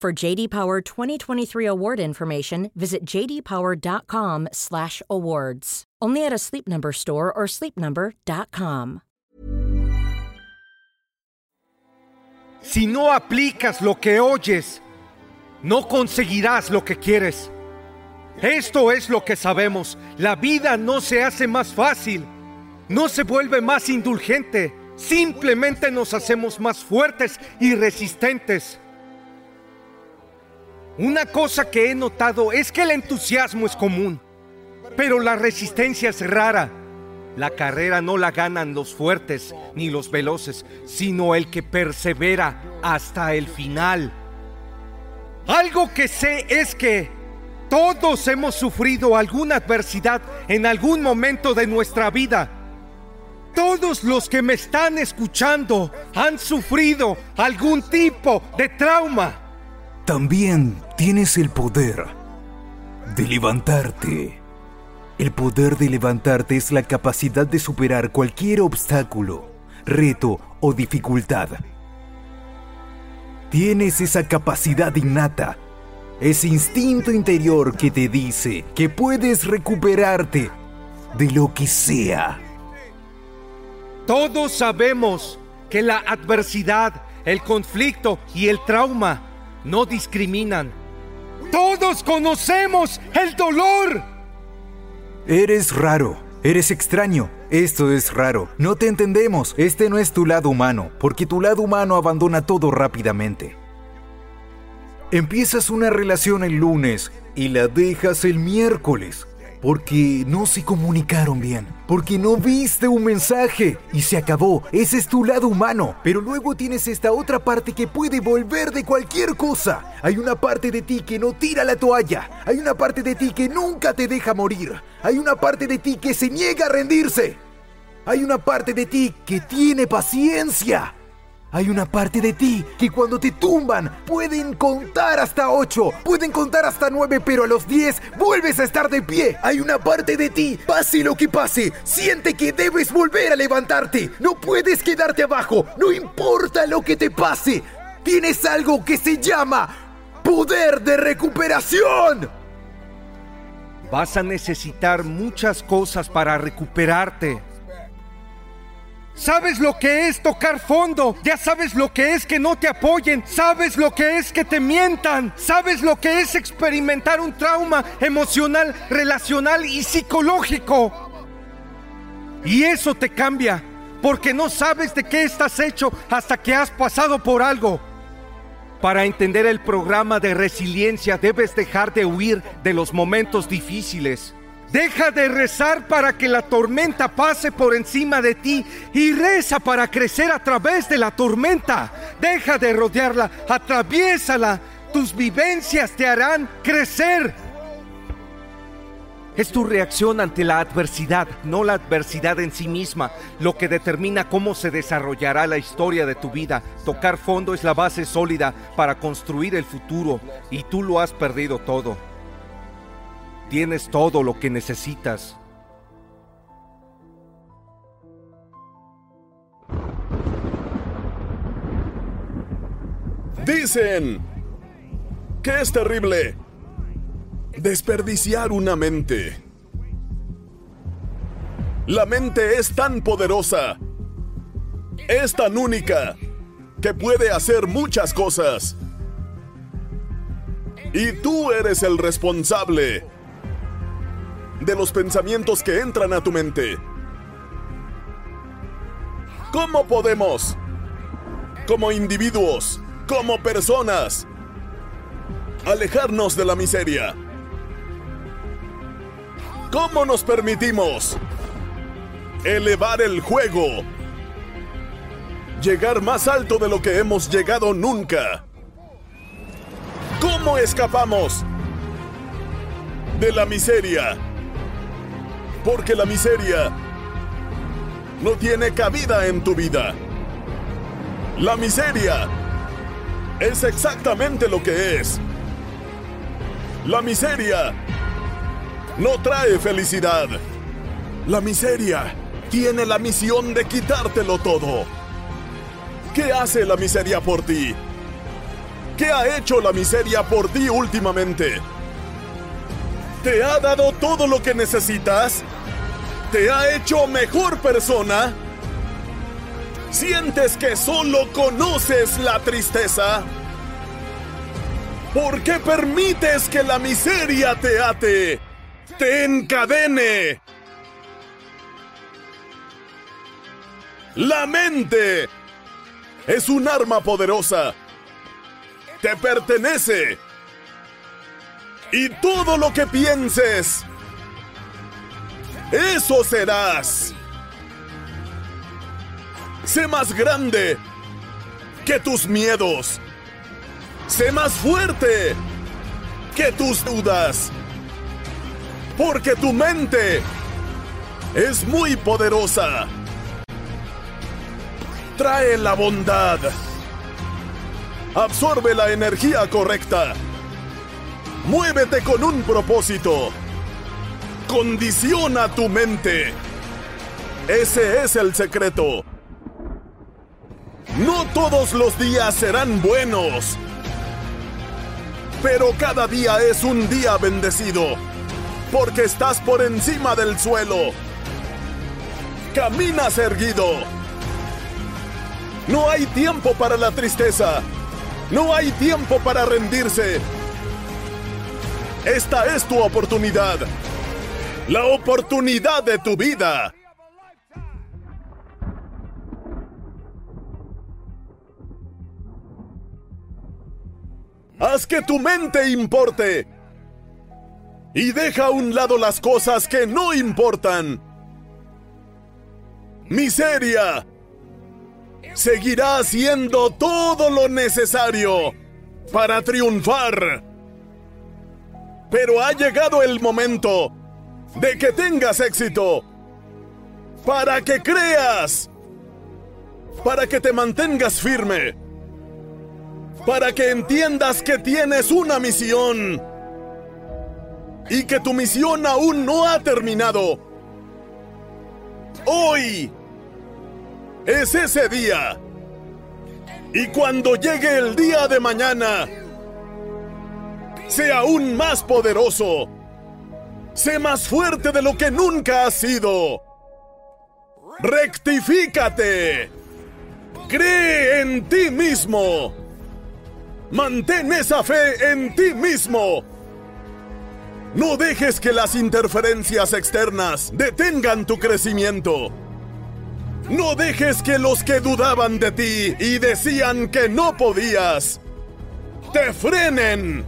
For JD Power 2023 award information, visit jdpower.com/awards. Only at a Sleep Number store or sleepnumber.com. Si no aplicas lo que oyes, no conseguirás lo que quieres. Esto es lo que sabemos. La vida no se hace más fácil, no se vuelve más indulgente. Simplemente nos hacemos más fuertes y resistentes. Una cosa que he notado es que el entusiasmo es común, pero la resistencia es rara. La carrera no la ganan los fuertes ni los veloces, sino el que persevera hasta el final. Algo que sé es que todos hemos sufrido alguna adversidad en algún momento de nuestra vida. Todos los que me están escuchando han sufrido algún tipo de trauma. También tienes el poder de levantarte. El poder de levantarte es la capacidad de superar cualquier obstáculo, reto o dificultad. Tienes esa capacidad innata, ese instinto interior que te dice que puedes recuperarte de lo que sea. Todos sabemos que la adversidad, el conflicto y el trauma no discriminan. Todos conocemos el dolor. Eres raro, eres extraño. Esto es raro. No te entendemos. Este no es tu lado humano, porque tu lado humano abandona todo rápidamente. Empiezas una relación el lunes y la dejas el miércoles. Porque no se comunicaron bien. Porque no viste un mensaje. Y se acabó. Ese es tu lado humano. Pero luego tienes esta otra parte que puede volver de cualquier cosa. Hay una parte de ti que no tira la toalla. Hay una parte de ti que nunca te deja morir. Hay una parte de ti que se niega a rendirse. Hay una parte de ti que tiene paciencia. Hay una parte de ti que cuando te tumban pueden contar hasta 8, pueden contar hasta 9, pero a los 10 vuelves a estar de pie. Hay una parte de ti, pase lo que pase, siente que debes volver a levantarte. No puedes quedarte abajo, no importa lo que te pase. Tienes algo que se llama poder de recuperación. Vas a necesitar muchas cosas para recuperarte. Sabes lo que es tocar fondo, ya sabes lo que es que no te apoyen, sabes lo que es que te mientan, sabes lo que es experimentar un trauma emocional, relacional y psicológico. Y eso te cambia, porque no sabes de qué estás hecho hasta que has pasado por algo. Para entender el programa de resiliencia debes dejar de huir de los momentos difíciles. Deja de rezar para que la tormenta pase por encima de ti y reza para crecer a través de la tormenta. Deja de rodearla, atraviésala. Tus vivencias te harán crecer. Es tu reacción ante la adversidad, no la adversidad en sí misma, lo que determina cómo se desarrollará la historia de tu vida. Tocar fondo es la base sólida para construir el futuro y tú lo has perdido todo. Tienes todo lo que necesitas. Dicen que es terrible desperdiciar una mente. La mente es tan poderosa, es tan única, que puede hacer muchas cosas. Y tú eres el responsable de los pensamientos que entran a tu mente. ¿Cómo podemos, como individuos, como personas, alejarnos de la miseria? ¿Cómo nos permitimos elevar el juego? Llegar más alto de lo que hemos llegado nunca. ¿Cómo escapamos de la miseria? Porque la miseria no tiene cabida en tu vida. La miseria es exactamente lo que es. La miseria no trae felicidad. La miseria tiene la misión de quitártelo todo. ¿Qué hace la miseria por ti? ¿Qué ha hecho la miseria por ti últimamente? ¿Te ha dado todo lo que necesitas? ¿Te ha hecho mejor persona? ¿Sientes que solo conoces la tristeza? ¿Por qué permites que la miseria te ate? ¡Te encadene! La mente es un arma poderosa. Te pertenece. Y todo lo que pienses, eso serás. Sé más grande que tus miedos. Sé más fuerte que tus dudas. Porque tu mente es muy poderosa. Trae la bondad. Absorbe la energía correcta. Muévete con un propósito. Condiciona tu mente. Ese es el secreto. No todos los días serán buenos. Pero cada día es un día bendecido. Porque estás por encima del suelo. Caminas erguido. No hay tiempo para la tristeza. No hay tiempo para rendirse. Esta es tu oportunidad. La oportunidad de tu vida. Haz que tu mente importe. Y deja a un lado las cosas que no importan. Miseria. Seguirá haciendo todo lo necesario para triunfar. Pero ha llegado el momento de que tengas éxito. Para que creas. Para que te mantengas firme. Para que entiendas que tienes una misión. Y que tu misión aún no ha terminado. Hoy es ese día. Y cuando llegue el día de mañana, sé aún más poderoso. Sé más fuerte de lo que nunca has sido. Rectifícate. Cree en ti mismo. Mantén esa fe en ti mismo. No dejes que las interferencias externas detengan tu crecimiento. No dejes que los que dudaban de ti y decían que no podías, te frenen.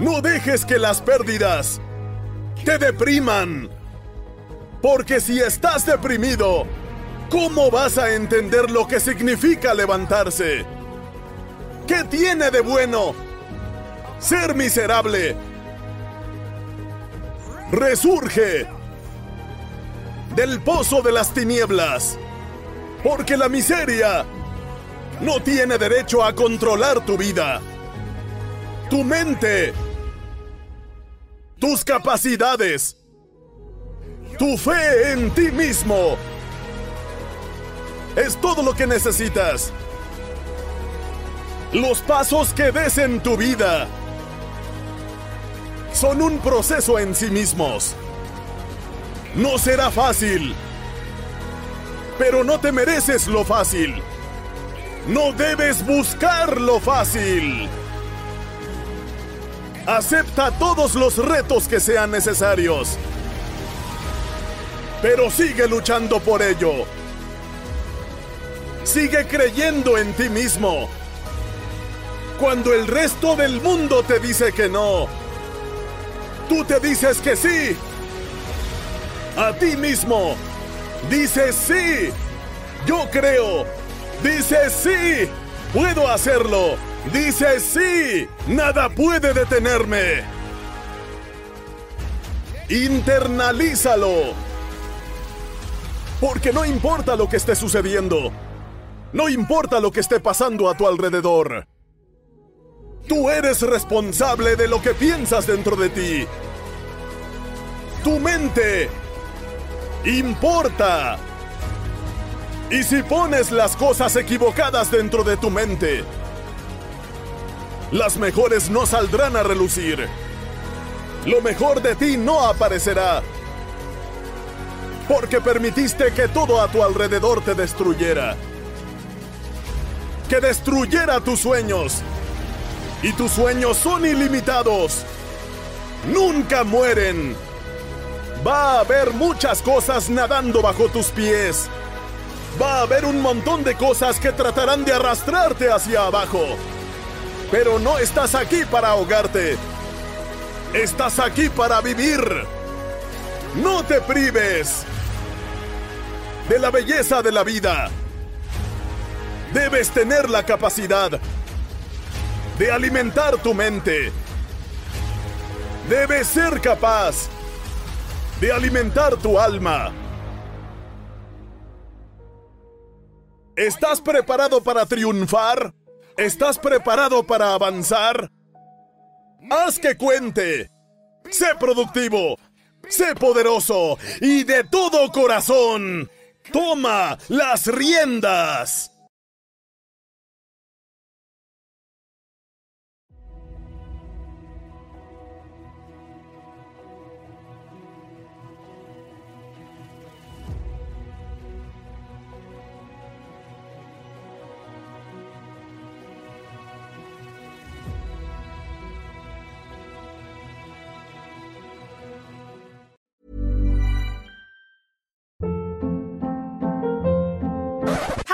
No dejes que las pérdidas te depriman. Porque si estás deprimido, ¿cómo vas a entender lo que significa levantarse? ¿Qué tiene de bueno ser miserable? Resurge del pozo de las tinieblas, porque la miseria no tiene derecho a controlar tu vida, tu mente, tus capacidades, tu fe en ti mismo. Es todo lo que necesitas. Los pasos que des en tu vida son un proceso en sí mismos. No será fácil, pero no te mereces lo fácil. No debes buscar lo fácil. Acepta todos los retos que sean necesarios. Pero sigue luchando por ello. Sigue creyendo en ti mismo. Cuando el resto del mundo te dice que no, tú te dices que sí. A ti mismo. Dices sí. Yo creo. Dices sí. Puedo hacerlo. Dices sí. Nada puede detenerme. Internalízalo. Porque no importa lo que esté sucediendo. No importa lo que esté pasando a tu alrededor. Tú eres responsable de lo que piensas dentro de ti. Tu mente importa. Y si pones las cosas equivocadas dentro de tu mente, las mejores no saldrán a relucir. Lo mejor de ti no aparecerá. Porque permitiste que todo a tu alrededor te destruyera. Que destruyera tus sueños. Y tus sueños son ilimitados. Nunca mueren. Va a haber muchas cosas nadando bajo tus pies. Va a haber un montón de cosas que tratarán de arrastrarte hacia abajo. Pero no estás aquí para ahogarte. Estás aquí para vivir. No te prives de la belleza de la vida. Debes tener la capacidad de alimentar tu mente. Debes ser capaz de alimentar tu alma. ¿Estás preparado para triunfar? ¿Estás preparado para avanzar? Haz que cuente. Sé productivo. Sé poderoso. Y de todo corazón. Toma las riendas.